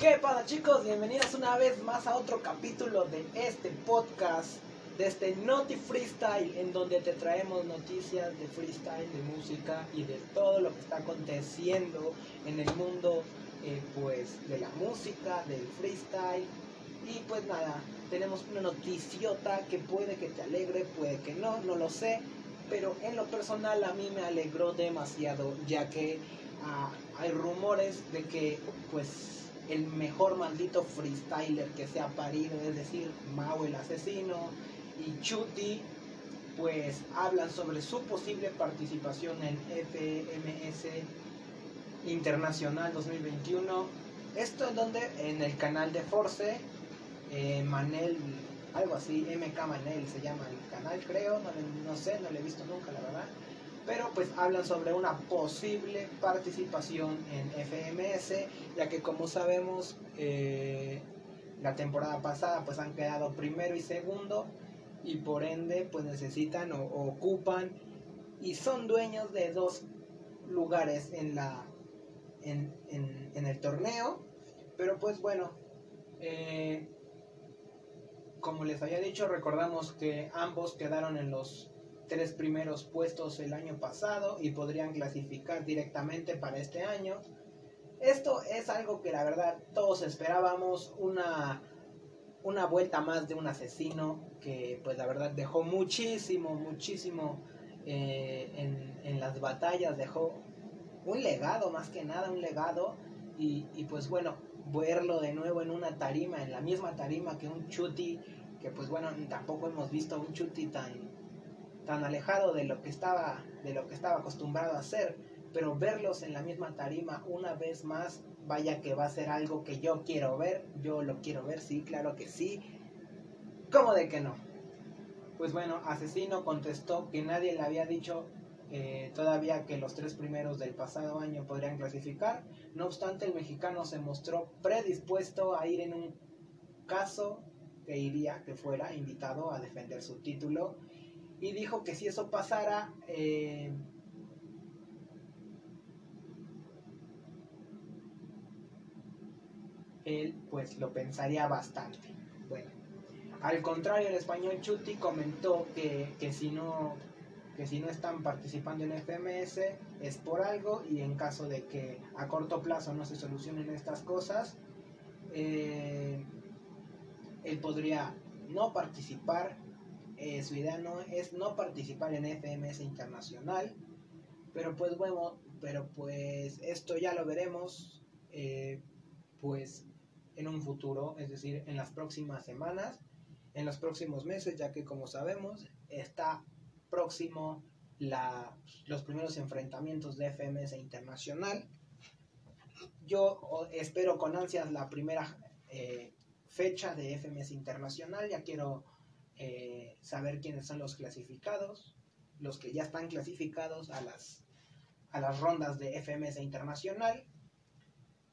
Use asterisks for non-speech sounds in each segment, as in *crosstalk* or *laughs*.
¿Qué pasa chicos? Bienvenidos una vez más a otro capítulo de este podcast, de este Noti Freestyle, en donde te traemos noticias de freestyle, de música y de todo lo que está aconteciendo en el mundo eh, pues de la música, del freestyle. Y pues nada, tenemos una noticiota que puede que te alegre, puede que no, no lo sé. Pero en lo personal a mí me alegró demasiado, ya que ah, hay rumores de que pues el mejor maldito freestyler que se ha parido, es decir, Mao el asesino y Chuti, pues hablan sobre su posible participación en FMS Internacional 2021. Esto en donde en el canal de Force, eh, Manel, algo así, MK Manel se llama el canal, creo, no, no sé, no lo he visto nunca, la verdad pero pues hablan sobre una posible participación en FMS, ya que como sabemos eh, la temporada pasada pues han quedado primero y segundo y por ende pues necesitan o, ocupan y son dueños de dos lugares en la en, el torneo. Pero pues bueno eh, como les había dicho recordamos que ambos quedaron en los tres primeros puestos el año pasado y podrían clasificar directamente para este año. Esto es algo que la verdad todos esperábamos, una, una vuelta más de un asesino que pues la verdad dejó muchísimo, muchísimo eh, en, en, las batallas, dejó un legado más que nada, un legado y, y pues bueno, verlo de nuevo en una tarima, en la misma tarima que un Chuti, que pues bueno, tampoco hemos visto un Chuti tan, tan alejado de lo que estaba, de lo que estaba acostumbrado a hacer, pero verlos en la misma tarima una vez más, vaya que va a ser algo que yo quiero ver, yo lo quiero ver, sí, claro que sí. ¿Cómo de que no? Pues bueno, Asesino contestó que nadie le había dicho eh, todavía que los tres primeros del pasado año podrían clasificar. No obstante, el mexicano se mostró predispuesto a ir en un caso que iría, que fuera invitado a defender su título y dijo que si eso pasara, eh, él pues lo pensaría bastante. Bueno, al contrario, el español Chuti comentó que, si no que si no están participando en FMS es por algo y en caso de que a corto plazo no se solucionen estas cosas, eh, él podría no participar eh, su idea no es no participar en FMS internacional, pero pues bueno, pero pues esto ya lo veremos eh, pues en un futuro, es decir, en las próximas semanas, en los próximos meses, ya que como sabemos está próximo la, los primeros enfrentamientos de FMS internacional. Yo espero con ansias la primera eh, fecha de FMS internacional, ya quiero eh, saber quiénes son los clasificados, los que ya están clasificados a las, a las rondas de FMS Internacional.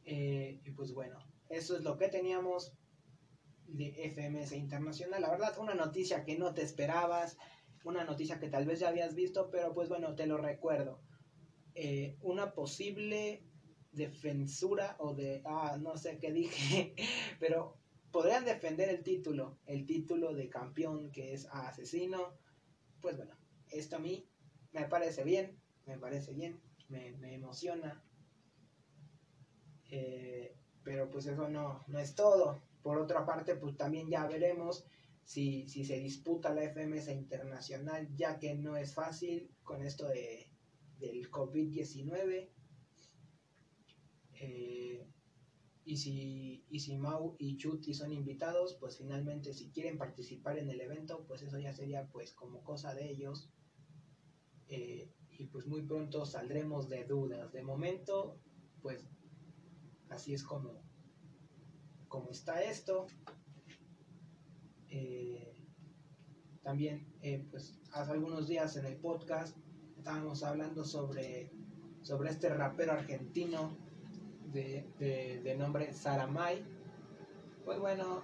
Eh, y pues bueno, eso es lo que teníamos de FMS Internacional. La verdad, una noticia que no te esperabas, una noticia que tal vez ya habías visto, pero pues bueno, te lo recuerdo. Eh, una posible defensura o de, ah, no sé qué dije, *laughs* pero podrían defender el título, el título de campeón que es asesino. Pues bueno, esto a mí me parece bien, me parece bien, me, emociona. Eh, pero pues eso no, no es todo. Por otra parte, pues también ya veremos si, si se disputa la FMS internacional, ya que no es fácil con esto de, del COVID-19. Eh, y si, y si Mau y Chuti son invitados, pues finalmente si quieren participar en el evento, pues eso ya sería pues como cosa de ellos. Eh, y pues muy pronto saldremos de dudas. De momento, pues así es como, como está esto. Eh, también, eh, pues hace algunos días en el podcast estábamos hablando sobre, sobre este rapero argentino de, de, nombre Saramay. Pues bueno,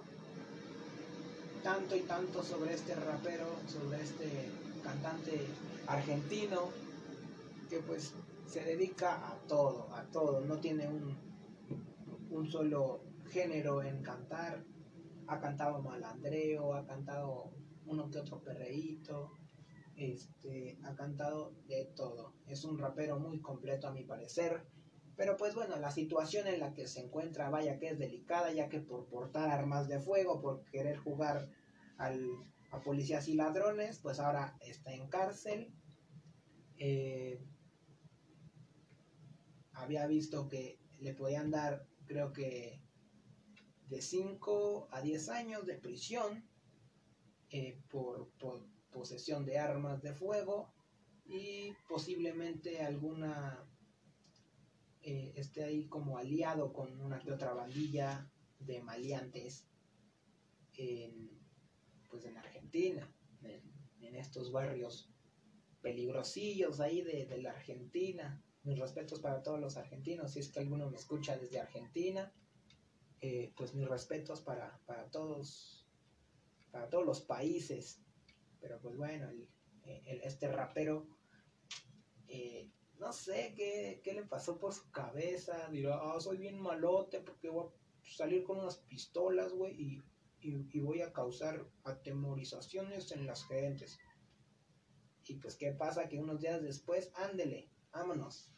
tanto y tanto sobre este rapero, sobre este cantante argentino, que pues se dedica a todo, a todo, no tiene un, un solo género en cantar. Ha cantado Malandreo, ha cantado uno que otro perreíto, este, ha cantado de todo. Es un rapero muy completo a mi parecer. Pero pues bueno, la situación en la que se encuentra, vaya que es delicada, ya que por portar armas de fuego, por querer jugar al, a policías y ladrones, pues ahora está en cárcel. Eh, había visto que le podían dar, creo que, de 5 a 10 años de prisión eh, por, posesión de armas de fuego y posiblemente alguna eh, esté ahí como aliado con una que otra bandilla de maleantes en, pues en Argentina, en, estos barrios peligrosillos ahí de, de, la Argentina. Mis respetos para todos los argentinos, si es que alguno me escucha desde Argentina, eh, pues mis respetos para, para todos para todos los países. Pero pues bueno, este rapero, eh, no sé qué, qué, le pasó por su cabeza. Dirá, ah, soy bien malote porque voy a salir con unas pistolas, güey, y, y, voy a causar atemorizaciones en las gentes. Y pues, ¿qué pasa? Que unos días después, ándele, vámonos.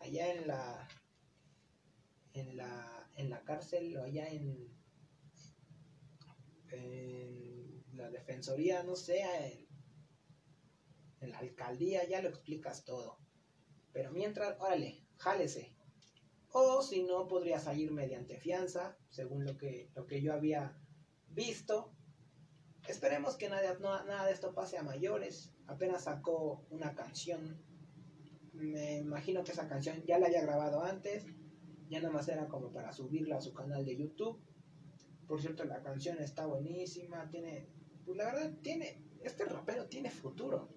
Allá en la, en la, en la cárcel o allá en, en la defensoría, no sé, en, la alcaldía, ya lo explicas todo. Pero mientras, órale, jálese. O si no, podría salir mediante fianza, según lo que, lo que yo había visto. Esperemos que nada, nada de esto pase a mayores. Apenas sacó una canción. Me imagino que esa canción ya la había grabado antes. Ya nada más era como para subirla a su canal de YouTube. Por cierto, la canción está buenísima, tiene, pues la verdad, tiene, este rapero tiene futuro.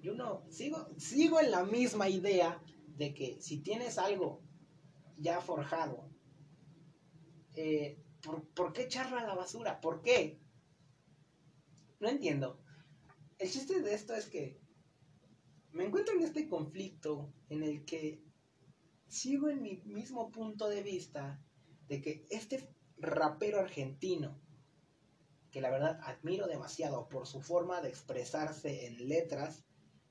Yo no, sigo, sigo en la misma idea de que si tienes algo ya forjado, eh, ¿por, ¿por, qué echarlo a la basura? ¿Por qué? No entiendo. El chiste de esto es que me encuentro en este conflicto en el que sigo en mi mismo punto de vista de que este rapero argentino, que la verdad admiro demasiado por su forma de expresarse en letras,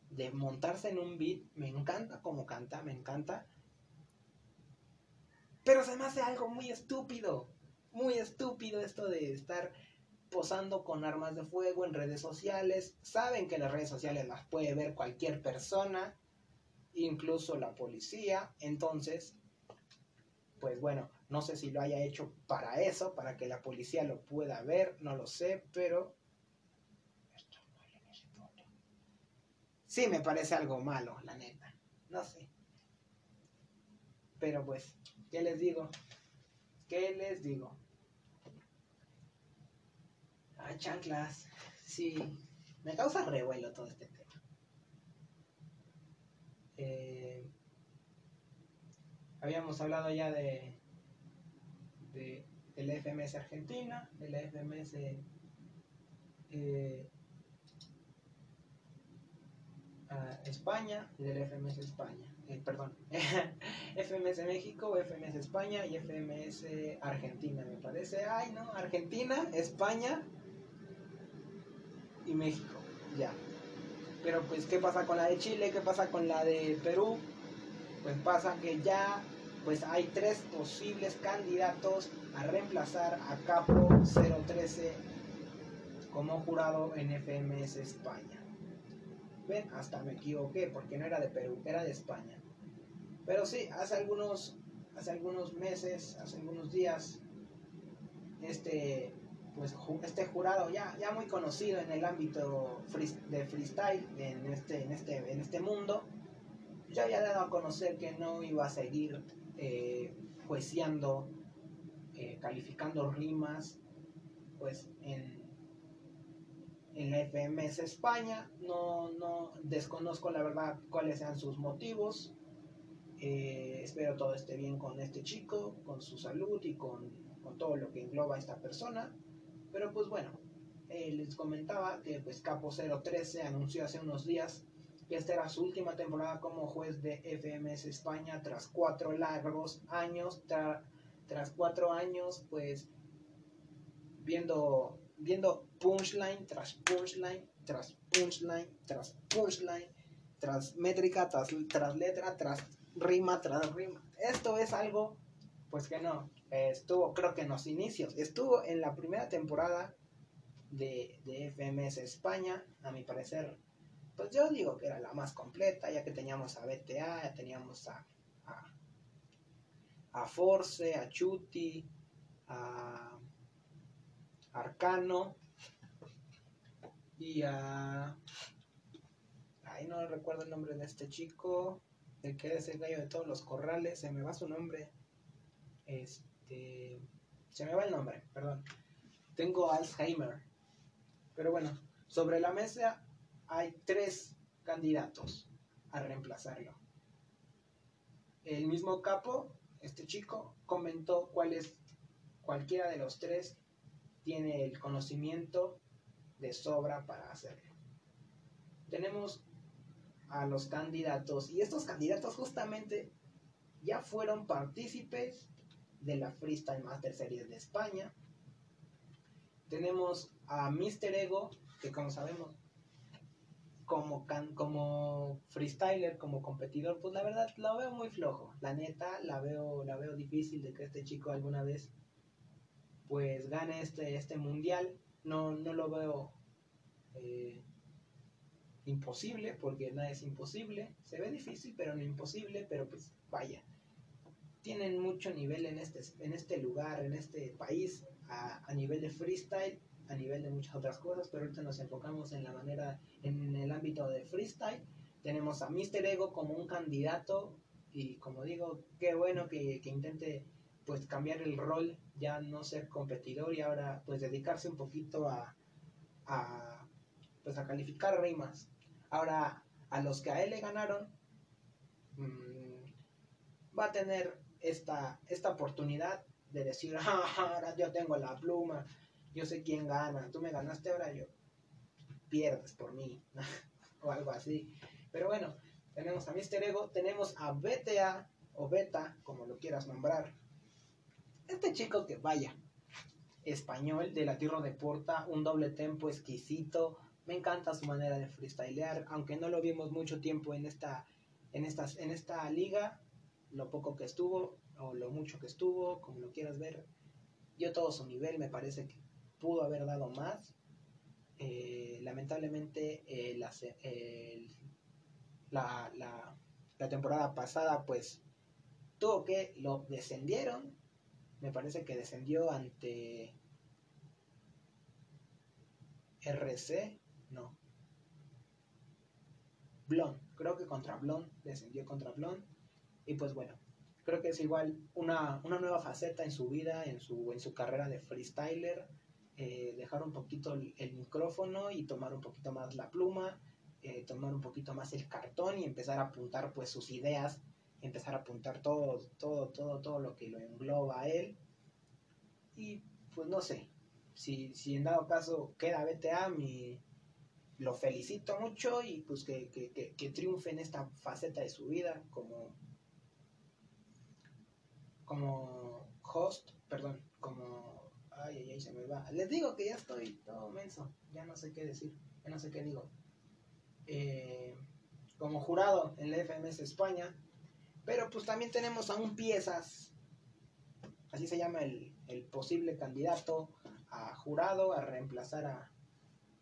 de montarse en un beat, me encanta como canta, me encanta. Pero se me hace algo muy estúpido, muy estúpido esto de estar posando con armas de fuego en redes sociales. Saben que las redes sociales las puede ver cualquier persona, incluso la policía. Entonces, pues bueno, no sé si lo haya hecho para eso, para que la policía lo pueda ver, no lo sé, pero... Sí, me parece algo malo, la neta. No sé. Pero pues, ¿qué les digo? ¿Qué les digo? Ah, chanclas. Sí, me causa revuelo todo este tema. Eh, habíamos hablado ya de de, FMS Argentina, de FMS eh, España y de la FMS España. Eh, perdón, *laughs* FMS México, FMS España y FMS Argentina, me parece. Ay, no, Argentina, España y México, ya. Pero pues, ¿qué pasa con la de Chile? ¿Qué pasa con la de Perú? Pues pasa que ya pues hay tres posibles candidatos a reemplazar a Capo 013 como jurado en FMS España. Ven, hasta me equivoqué porque no era de Perú, era de España. Pero sí, hace algunos, hace algunos meses, hace algunos días, este, pues, este jurado ya, ya muy conocido en el ámbito de freestyle en este, en, este, en este mundo, ya había dado a conocer que no iba a seguir eh, eh, calificando rimas, pues en, en la FMS España. No, no desconozco la verdad cuáles sean sus motivos. Eh, espero todo esté bien con este chico, con su salud y con, con todo lo que engloba esta persona. Pero pues bueno, les comentaba que pues Capo 013 anunció hace unos días esta era su última temporada como juez de FMS España tras cuatro largos años tras cuatro años, pues viendo, viendo punchline tras punchline, tras punchline, tras punchline, tras métrica, tras, tras letra, tras rima, tras rima. Esto es algo, pues que no, estuvo creo que en los inicios, estuvo en la primera temporada de, de FMS España, a mi parecer, pues yo digo que era la más completa, ya que teníamos a BTA, ya teníamos a, a, a Force, a Chuti, a Arcano y a... Ay, no recuerdo el nombre de este chico, el que es el gallo de todos los corrales, se me va su nombre. Este... Se me va el nombre, perdón. Tengo Alzheimer. Pero bueno, sobre la mesa hay tres candidatos a reemplazarlo. El mismo capo, este chico, comentó cuál es cualquiera de los tres tiene el conocimiento de sobra para hacerlo. Tenemos a los candidatos y estos candidatos justamente ya fueron partícipes de la Freestyle Master Series de España. Tenemos a Mr. Ego, que como sabemos, como, can, como freestyler, como competidor, pues la verdad lo veo muy flojo. La neta, la veo, la veo difícil de que este chico alguna vez pues gane este, este mundial. No, no lo veo eh, imposible, porque nada es imposible. Se ve difícil, pero no imposible, pero pues vaya. Tienen mucho nivel en este, en este lugar, en este país, a, a nivel de freestyle a nivel de muchas otras cosas, pero ahorita nos enfocamos en la manera, en el ámbito de freestyle. Tenemos a Mr. Ego como un candidato y como digo, qué bueno que, que intente pues cambiar el rol, ya no ser competidor y ahora pues dedicarse un poquito a, a pues a calificar rimas. Ahora, a los que a él le ganaron, mmm, va a tener esta, esta oportunidad de decir, ah, ahora yo tengo la pluma, yo sé quién gana, tú me ganaste, ahora yo pierdes por mí, *laughs* o algo así. Pero bueno, tenemos a Mr. Ego, tenemos a BTA, o Beta, como lo quieras nombrar. Este chico que vaya, español de la Tierra de Porta, un doble tempo exquisito, me encanta su manera de freestylear, aunque no lo vimos mucho tiempo en esta, en estas, en esta liga, lo poco que estuvo, o lo mucho que estuvo, como lo quieras ver, dio todo su nivel, me parece que pudo haber dado más. Eh, lamentablemente eh, la, la, la, la, temporada pasada pues tuvo que lo descendieron. Me parece que descendió ante RC, no. Blon, creo que contra Blon, descendió contra Blon. Y pues bueno, creo que es igual una, una nueva faceta en su vida, en su, en su carrera de freestyler eh, dejar un poquito el, micrófono y tomar un poquito más la pluma, eh, tomar un poquito más el cartón y empezar a apuntar pues sus ideas, empezar a apuntar todo, todo, todo, todo lo que lo engloba a él. Y pues no sé, si, si en dado caso queda BTA, mi, lo felicito mucho y pues que, que, que, que triunfe en esta faceta de su vida como, como host, perdón, como Ay, ay, ay, se me va. Les digo que ya estoy todo menso. Ya no sé qué decir. Ya no sé qué digo. Eh, como jurado en la FMS España. Pero pues también tenemos a un piezas. Así se llama el, el posible candidato a jurado a reemplazar a,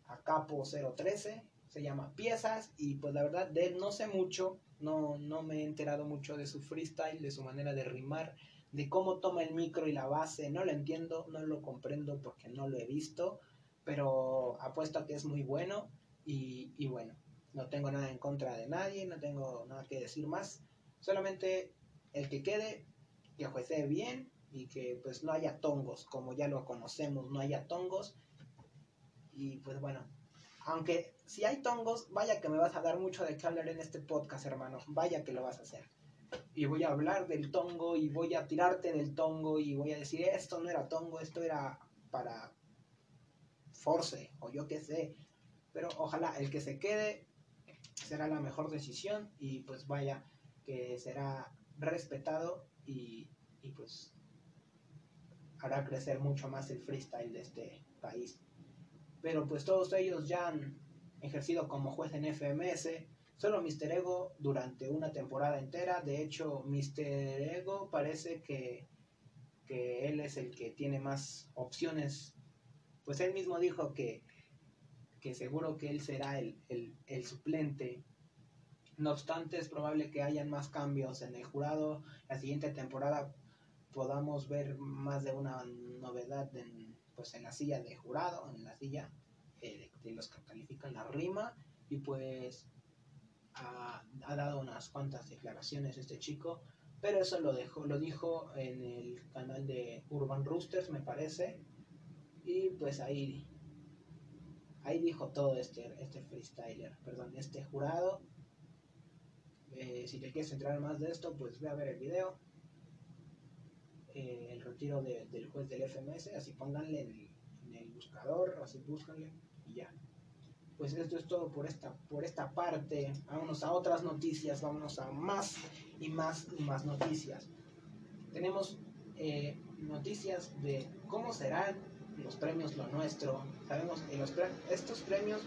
a Capo 013. Se llama Piezas. Y pues la verdad de él no sé mucho. No, no me he enterado mucho de su freestyle, de su manera de rimar de cómo toma el micro y la base, no lo entiendo, no lo comprendo porque no lo he visto, pero apuesto a que es muy bueno y, y bueno, no tengo nada en contra de nadie, no tengo nada que decir más, solamente el que quede, que juece bien y que pues no haya tongos, como ya lo conocemos, no haya tongos. Y pues bueno, aunque si hay tongos, vaya que me vas a dar mucho de qué hablar en este podcast, hermano, vaya que lo vas a hacer. Y voy a hablar del tongo y voy a tirarte del tongo y voy a decir esto no era tongo, esto era para force o yo qué sé. Pero ojalá el que se quede será la mejor decisión y pues vaya que será respetado y, y pues hará crecer mucho más el freestyle de este país. Pero pues todos ellos ya han ejercido como juez en FMS, solo Mr. Ego durante una temporada entera, de hecho Mr. Ego parece que, que él es el que tiene más opciones, pues él mismo dijo que, que seguro que él será el, el suplente no obstante, es probable que hayan más cambios en el jurado. La siguiente temporada podamos ver más de una novedad en, pues, en la silla de jurado, en la silla eh, de, los que califican la rima. Y pues ha, dado unas cuantas declaraciones este chico. Pero eso lo, dejó, lo dijo en el canal de Urban Roosters, me parece. Y pues ahí, ahí dijo todo este, este freestyler, perdón, este jurado. Eh, si te quieres entrar más de esto, pues ve a ver el video. Eh, el retiro del juez del FMS, así pónganle en, el buscador, así búscanle y ya. Pues esto es todo por esta, por esta parte. Vámonos a otras noticias, vámonos a más y más y más noticias. Tenemos eh, noticias de cómo serán los premios Lo Nuestro. Sabemos que los estos premios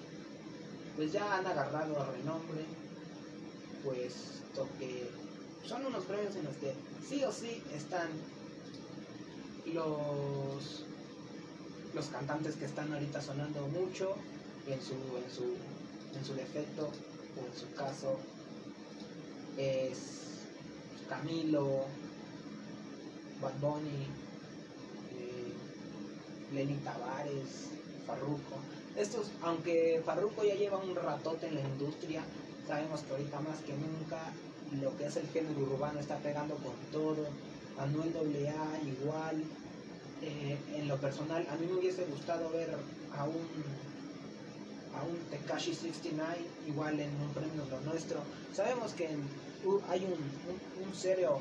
pues ya han agarrado renombre puesto que son unos premios en los que sí o sí están los los cantantes que están ahorita sonando mucho en su en su en su defecto o en su caso. Es Camilo Bad Bunny eh, Lenny Tavares Farruko. Estos aunque Farruko ya lleva un ratote en la industria Sabemos que ahorita más que nunca lo que es el género urbano está pegando con todo. Manuel AA igual. Eh, en lo personal, a mí me hubiese gustado ver a un a un Tekashi 69 igual en un premio lo nuestro. Sabemos que hay un, un, serio,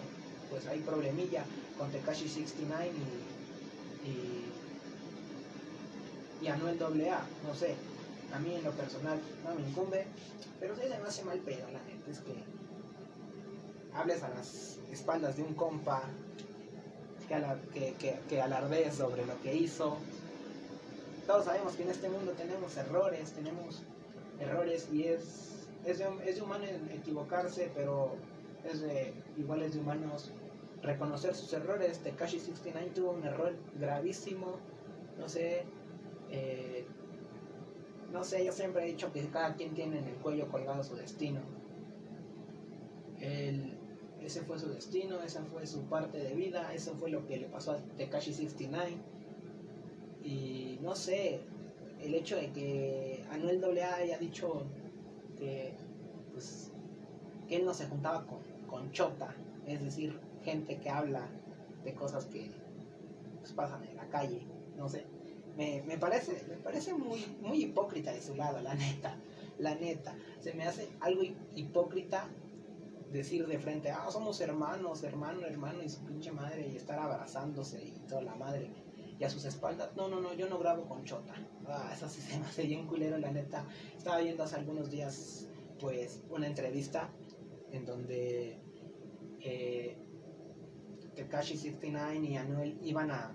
pues hay problemilla con Tekashi 69 y, y, y Anuel AA, no sé a mí en lo personal no me incumbe, pero sí se me hace mal pedo, la gente, es que hables a las espaldas de un compa que, que, que, alardees sobre lo que hizo. Todos sabemos que en este mundo tenemos errores, tenemos errores y es, es, de, es de humano equivocarse, pero es de, igual es de humanos reconocer sus errores. Tekashi 69 tuvo un error gravísimo, no sé, eh, no sé, yo siempre he dicho que cada quien tiene en el cuello colgado su destino. ese fue su destino, esa fue su parte de vida, eso fue lo que le pasó a Tekashi 69. Y no sé, el hecho de que Anuel AA haya dicho que, pues, que él no se juntaba con, con chota, es decir, gente que habla de cosas que pues, pasan en la calle, no sé me, parece, me parece muy, muy hipócrita de su lado, la neta, la neta. Se me hace algo hipócrita decir de frente, ah, somos hermanos, hermano, hermano, y su pinche madre, y estar abrazándose y toda la madre, y a sus espaldas, no, no, no, yo no grabo con Chota. Ah, eso sí se me hace bien culero, la neta. Estaba viendo hace algunos días, pues, una entrevista en donde eh, Tekashi 69 y Anuel iban a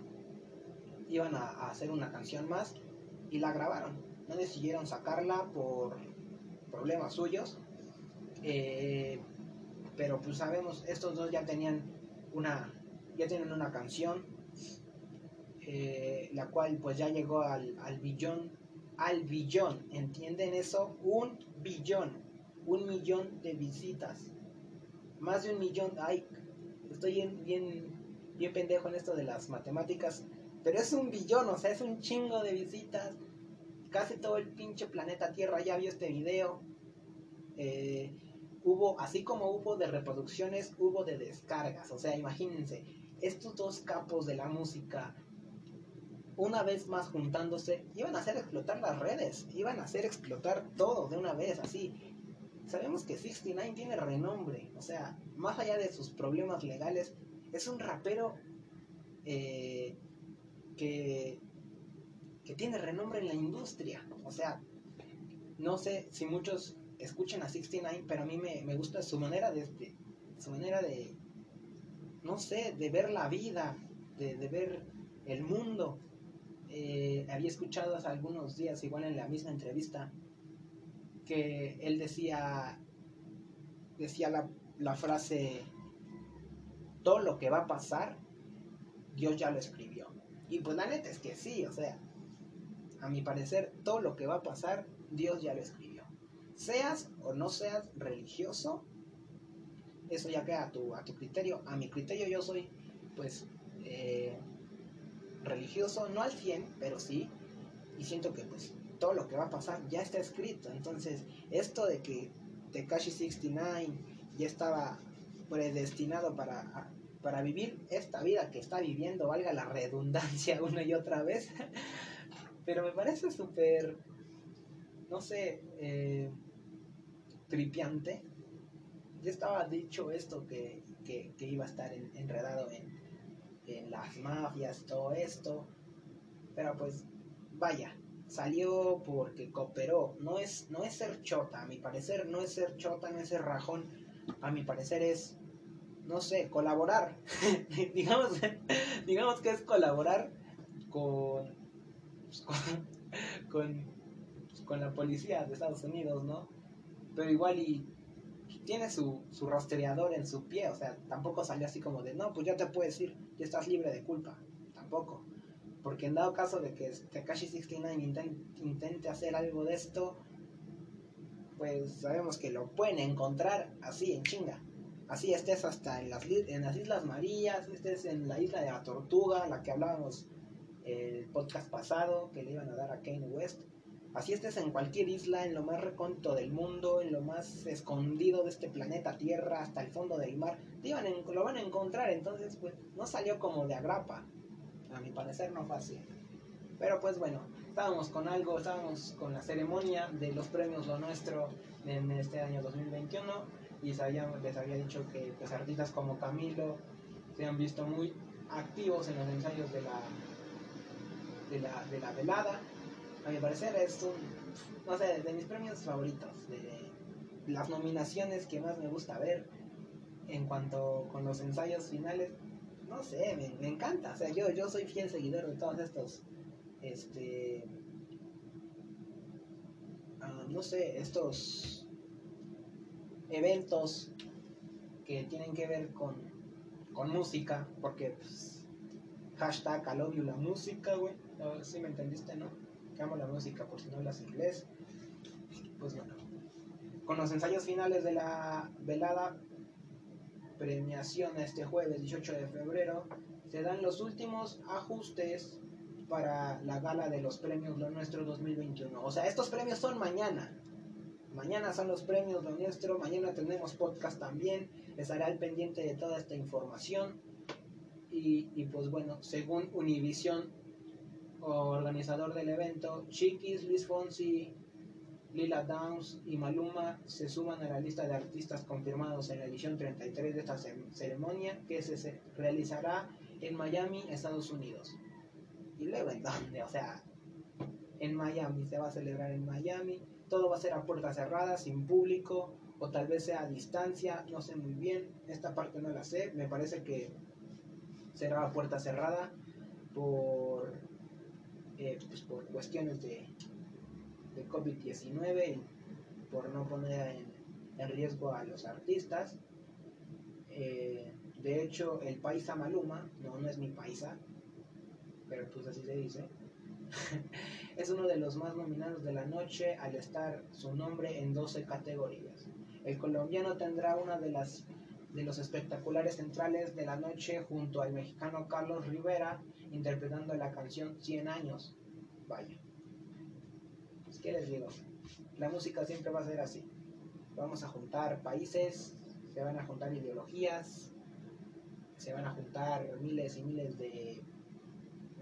iban a, hacer una canción más y la grabaron. No decidieron sacarla por problemas suyos. Eh, pero pues sabemos, estos dos ya tenían una, ya tienen una canción, eh, la cual pues ya llegó al, al billón, al billón, ¿entienden eso? Un billón, un millón de visitas, más de un millón, ay, estoy bien, bien, bien pendejo en esto de las matemáticas, pero es un billón, o sea, es un chingo de visitas. Casi todo el pinche planeta Tierra ya vio este video. Eh, hubo, así como hubo de reproducciones, hubo de descargas. O sea, imagínense, estos dos capos de la música, una vez más juntándose, iban a hacer explotar las redes, iban a hacer explotar todo de una vez, así. Sabemos que 69 tiene renombre, o sea, más allá de sus problemas legales, es un rapero eh, que, que tiene renombre en la industria. O sea, no sé si muchos escuchen a 69, pero a mí me, gusta su manera de, su manera de, no sé, de ver la vida, de, ver el mundo. Eh, había escuchado hace algunos días, igual en la misma entrevista, que él decía, decía la, la frase, todo lo que va a pasar, Dios ya lo escribió. Y pues la neta es que sí, o sea, a mi parecer, todo lo que va a pasar, Dios ya lo escribió. Seas o no seas religioso, eso ya queda a tu, a tu criterio. A mi criterio yo soy, pues, eh, religioso, no al 100, pero sí. Y siento que, pues, todo lo que va a pasar ya está escrito. Entonces, esto de que Tekashi 69 ya estaba predestinado para, para vivir esta vida que está viviendo, valga la redundancia una y otra vez. pero me parece súper, no sé, eh, tripiante ya estaba dicho esto que, iba a estar enredado en, las mafias, todo esto. Pero pues, vaya, salió porque cooperó. No es, no es ser chota, a mi parecer, no es ser chota, no es ser rajón. A mi parecer es, no sé, colaborar. *laughs* digamos, digamos que es colaborar con, con, con la policía de Estados Unidos, ¿no? Pero igual y tiene su, su rastreador en su pie, o sea, tampoco salió así como de, no, pues ya te puedes ir, ya estás libre de culpa, tampoco. Porque en dado caso de que Takashi 69 intente, hacer algo de esto, pues sabemos que lo pueden encontrar así en chinga. Así estés hasta en las, en las Islas Marías, estés en la isla de la Tortuga, la que hablábamos el podcast pasado, que le iban a dar a Kane West Así estés en cualquier isla, en lo más recóndito del mundo, en lo más escondido de este planeta Tierra, hasta el fondo del mar, lo van a encontrar. Entonces, pues, no salió como de agrapa. A mi parecer no fue así. Pero pues bueno, estábamos con algo, estábamos con la ceremonia de los premios Lo Nuestro en este año 2021 y les había dicho que pues, artistas como Camilo se han visto muy activos en los ensayos de la, de la, de la velada. A mi parecer es un, no sé, de mis premios favoritos, de las nominaciones que más me gusta ver en cuanto con los ensayos finales, no sé, me, encanta, o sea, yo, yo soy fiel seguidor de todos estos, este, ah, no sé, estos eventos que tienen que ver con, con música, porque pues, hashtag you la música, güey, si me entendiste, ¿no? que amo la música por si no hablas inglés. Pues bueno, con los ensayos finales de la velada premiación este jueves 18 de febrero, se dan los últimos ajustes para la gala de los premios Lo Nuestro 2021. O sea, estos premios son mañana. Mañana son los premios Lo Nuestro, mañana tenemos podcast también, estará al pendiente de toda esta información. Y, y pues bueno, según Univision, organizador del evento, Chiquis, Luis Fonsi, Lila Downs y Maluma se suman a la lista de artistas confirmados en la edición 33 de esta ceremonia que se realizará en Miami, Estados Unidos. ¿Y luego en dónde? O sea, en Miami, se va a celebrar en Miami. Todo va a ser a puerta cerrada, sin público, o tal vez sea a distancia, no sé muy bien. Esta parte no la sé, me parece que será a puerta cerrada por eh, pues por cuestiones de, de COVID-19 y por no poner en, riesgo a los artistas. Eh, de hecho, el paisa Maluma, no, no es mi paisa, pero pues así se dice, *laughs* es uno de los más nominados de la noche al estar su nombre en 12 categorías. El colombiano tendrá una de las de los espectaculares centrales de la noche junto al mexicano Carlos Rivera interpretando la canción 100 años. Vaya. Pues, ¿qué les digo? La música siempre va a ser así. Vamos a juntar países, se van a juntar ideologías, se van a juntar miles y miles de,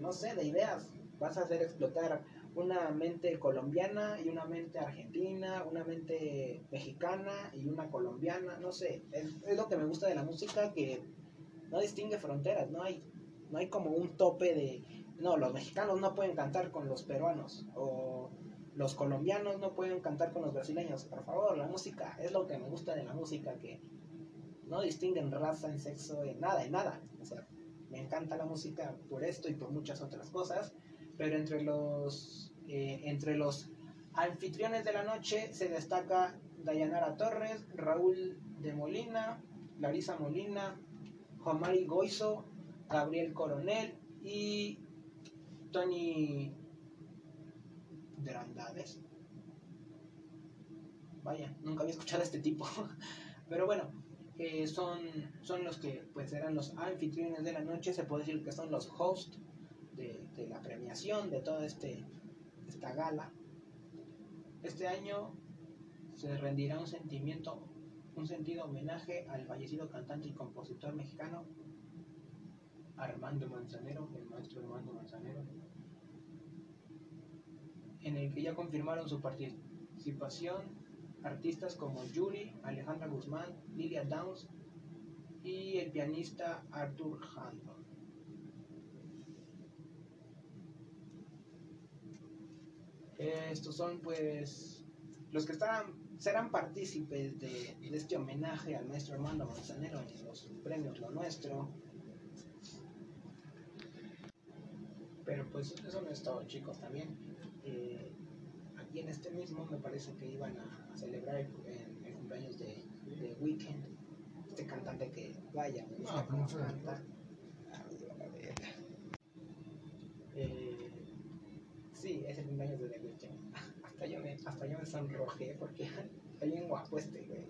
no sé, de ideas. Vas a hacer explotar una mente colombiana y una mente argentina, una mente mexicana y una colombiana, no sé. Es, lo que me gusta de la música, que no distingue fronteras, no hay no hay como un tope de, no, los mexicanos no pueden cantar con los peruanos o los colombianos no pueden cantar con los brasileños. Por favor, la música es lo que me gusta de la música, que no distinguen raza, en sexo, en nada, en nada. O sea, me encanta la música por esto y por muchas otras cosas, pero entre los, eh, entre los anfitriones de la noche se destaca Dayanara Torres, Raúl de Molina, Larisa Molina, Juan Mari Goizo, Gabriel Coronel y Tony Drandades. Vaya, nunca había escuchado a este tipo. *laughs* Pero bueno, eh, son, son los que pues eran los anfitriones de la noche, se puede decir que son los hosts de, la premiación de toda este, esta gala. Este año se rendirá un sentimiento, un sentido homenaje al fallecido cantante y compositor mexicano Armando Manzanero, el maestro Armando Manzanero, en el que ya confirmaron su participación artistas como Yuri, Alejandra Guzmán, Lilia Downs y el pianista Arthur Handel. Estos son pues los que estarán, serán partícipes de, de este homenaje al maestro Armando Manzanero en los premios Lo Nuestro, Pero pues eso no es todo, chicos. También eh, aquí en este mismo me parece que iban a, celebrar el, cumpleaños de, de, Weekend, este cantante que vaya, me gusta cómo canta. Eh, sí, es el cumpleaños de The Weeknd. hasta yo me, hasta yo me sonrojé porque *laughs* está bien guapo este güey.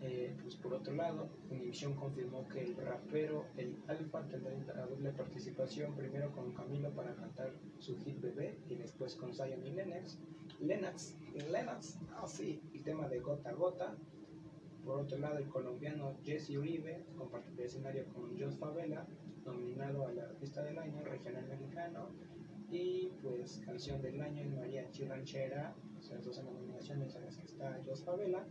Eh, pues por otro lado, Univision confirmó que el rapero El Alfa tendrá una doble participación, primero con Camilo para cantar su hit Bebé y después con Zion y Lennox. Lennox, Lennox, ah sí, el tema de Gota a Gota. Por otro lado, el colombiano Jesse Uribe compartirá escenario con Jos Favela, nominado al Artista del Año Regional Mexicano. Y pues Canción del Año en María Chiranchera, o sea, dos nominaciones en las que está Jos Favela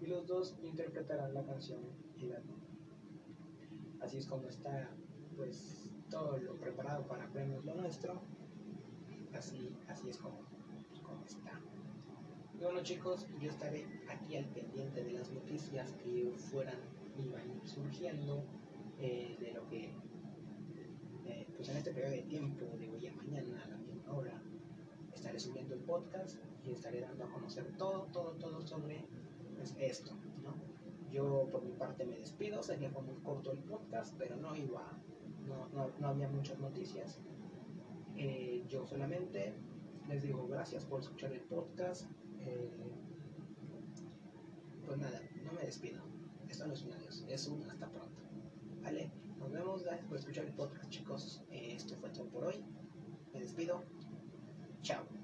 y los dos interpretarán la canción Así es como está pues todo lo preparado para Premios Lo Nuestro. Así, así es como, como está. Y bueno chicos, yo estaré aquí al pendiente de las noticias que fueran iban surgiendo eh, de lo que pues en este periodo de tiempo de hoy a mañana a la misma hora estaré subiendo el podcast y estaré dando a conocer todo, todo, todo sobre es esto, ¿no? Yo por mi parte me despido, sería muy corto el podcast, pero no iba, no, no, no había muchas noticias. Eh, yo solamente les digo gracias por escuchar el podcast. Eh, pues nada, no me despido. Esto no es un adiós, es un hasta pronto. Vale, nos vemos, gracias por escuchar el podcast, chicos. Esto fue todo por hoy. Me despido. Chao.